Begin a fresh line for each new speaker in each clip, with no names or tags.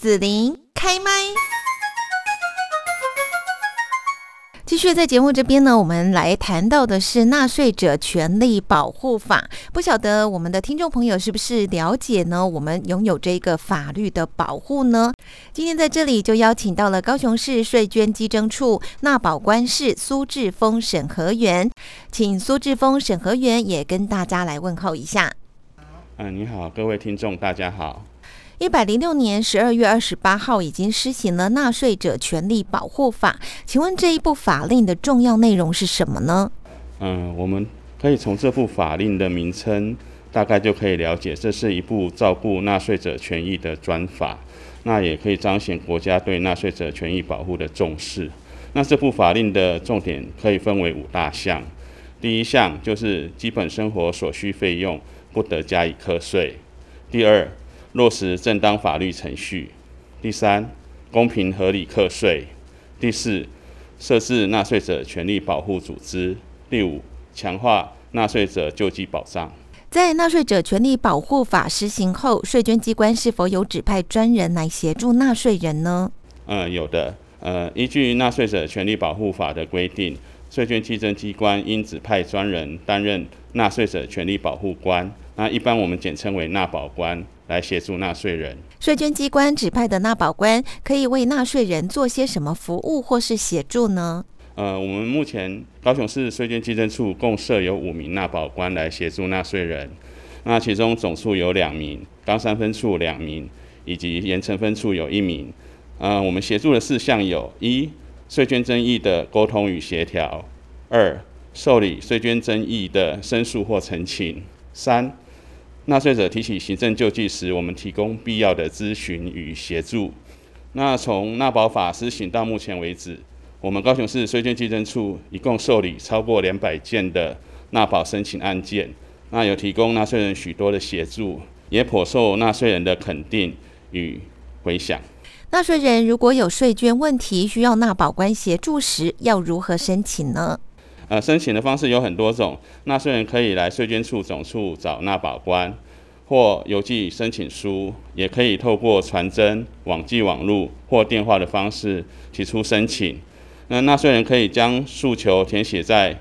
紫琳开麦。继续在节目这边呢，我们来谈到的是《纳税者权利保护法》。不晓得我们的听众朋友是不是了解呢？我们拥有这个法律的保护呢？今天在这里就邀请到了高雄市税捐稽征处纳保官室苏志峰审核员，请苏志峰审核员也跟大家来问候一下。
嗯，你好，各位听众，大家好。
一百零六年十二月二十八号已经施行了《纳税者权利保护法》，请问这一部法令的重要内容是什么呢？
嗯，我们可以从这部法令的名称，大概就可以了解，这是一部照顾纳税者权益的专法。那也可以彰显国家对纳税者权益保护的重视。那这部法令的重点可以分为五大项。第一项就是基本生活所需费用不得加以课税。第二，落实正当法律程序；第三，公平合理课税；第四，设置纳税者权利保护组织；第五，强化纳税者救济保障。
在纳税者权利保护法施行后，税捐机关是否有指派专人来协助纳税人呢？
嗯，有的。呃，依据纳税者权利保护法的规定，税捐稽征机关应指派专人担任纳税者权利保护官，那一般我们简称为纳保官。来协助纳税人。
税捐机关指派的纳保官可以为纳税人做些什么服务或是协助呢？
呃，我们目前高雄市税捐稽征处共设有五名纳保官来协助纳税人。那其中总数有两名，冈山分处两名，以及盐城分处有一名。呃，我们协助的事项有：一、税捐争议的沟通与协调；二、受理税捐争议的申诉或陈情；三。纳税者提起行政救济时，我们提供必要的咨询与协助。那从纳保法施行到目前为止，我们高雄市税捐稽征处一共受理超过两百件的纳保申请案件，那有提供纳税人许多的协助，也颇受纳税人的肯定与回响。
纳税人如果有税捐问题需要纳保官协助时，要如何申请呢？
呃，申请的方式有很多种，纳税人可以来税捐处总处找纳保官，或邮寄申请书，也可以透过传真、网际网路或电话的方式提出申请。那纳税人可以将诉求填写在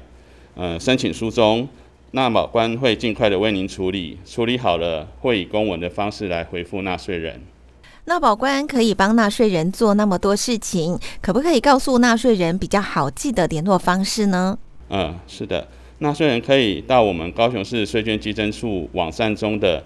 呃申请书中，纳保官会尽快的为您处理，处理好了会以公文的方式来回复纳税人。
纳保官可以帮纳税人做那么多事情，可不可以告诉纳税人比较好记的联络方式呢？
嗯，是的，纳税人可以到我们高雄市税捐稽征处网站中的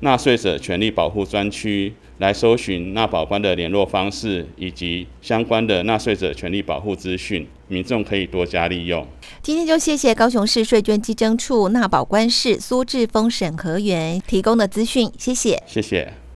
纳税者权利保护专区来搜寻纳保官的联络方式以及相关的纳税者权利保护资讯，民众可以多加利用。
今天就谢谢高雄市税捐稽征处纳保官室苏志峰审核员提供的资讯，谢谢，
谢谢。